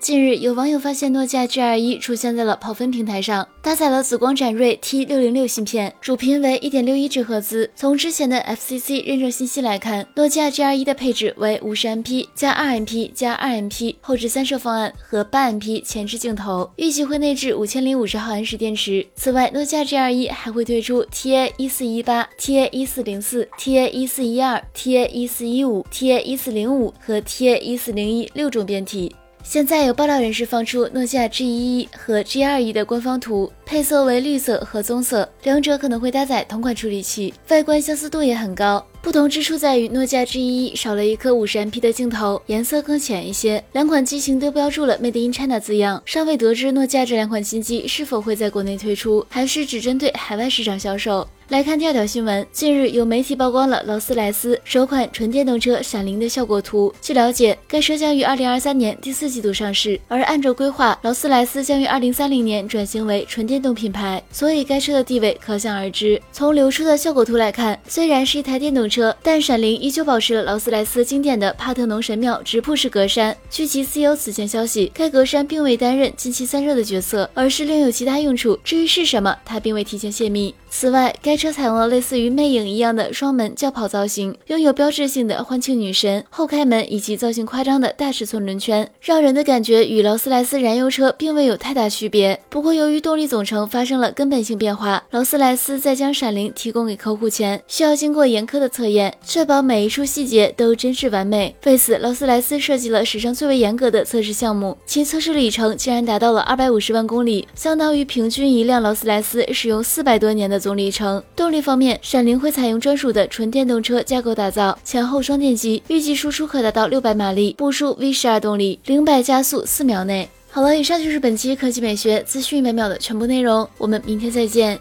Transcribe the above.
近日，有网友发现诺基亚 G21 出现在了跑分平台上，搭载了紫光展锐 T606 芯片，主频为1.61智赫兹。从之前的 FCC 认证信息来看，诺基亚 G21 的配置为 50MP 加 2MP 加 2MP 后置三摄方案和 8MP 前置镜头，预计会内置5050毫安时电池。此外，诺基亚 G21 还会推出 TA1418、TA1404、TA1412、TA1415、TA1405 和 TA1401 六种变体。现在有爆料人士放出诺基亚 G11 和 G21 的官方图，配色为绿色和棕色，两者可能会搭载同款处理器，外观相似度也很高。不同之处在于诺基亚 G11 少了一颗 50MP 的镜头，颜色更浅一些。两款机型都标注了 Made in China 字样，尚未得知诺基亚这两款新机是否会在国内推出，还是只针对海外市场销售。来看第二条新闻，近日有媒体曝光了劳斯莱斯首款纯电动车闪灵的效果图。据了解，该车将于二零二三年第四季度上市，而按照规划，劳斯莱斯将于二零三零年转型为纯电动品牌，所以该车的地位可想而知。从流出的效果图来看，虽然是一台电动车，车但闪灵依旧保持了劳斯莱斯经典的帕特农神庙直瀑式格栅。据其 CEO 此前消息，该格栅并未担任进气散热的角色，而是另有其他用处。至于是什么，他并未提前泄密。此外，该车采用了类似于魅影一样的双门轿跑造型，拥有标志性的欢庆女神后开门以及造型夸张的大尺寸轮圈，让人的感觉与劳斯莱斯燃油车并未有太大区别。不过，由于动力总成发生了根本性变化，劳斯莱斯在将闪灵提供给客户前，需要经过严苛的测验，确保每一处细节都真实完美。为此，劳斯莱斯设计了史上最为严格的测试项目，其测试里程竟然达到了二百五十万公里，相当于平均一辆劳斯莱斯使用四百多年的。总里程。动力方面，闪灵会采用专属的纯电动车架构打造，前后双电机，预计输出可达到六百马力，部署 V 十二动力，零百加速四秒内。好了，以上就是本期科技美学资讯每秒的全部内容，我们明天再见。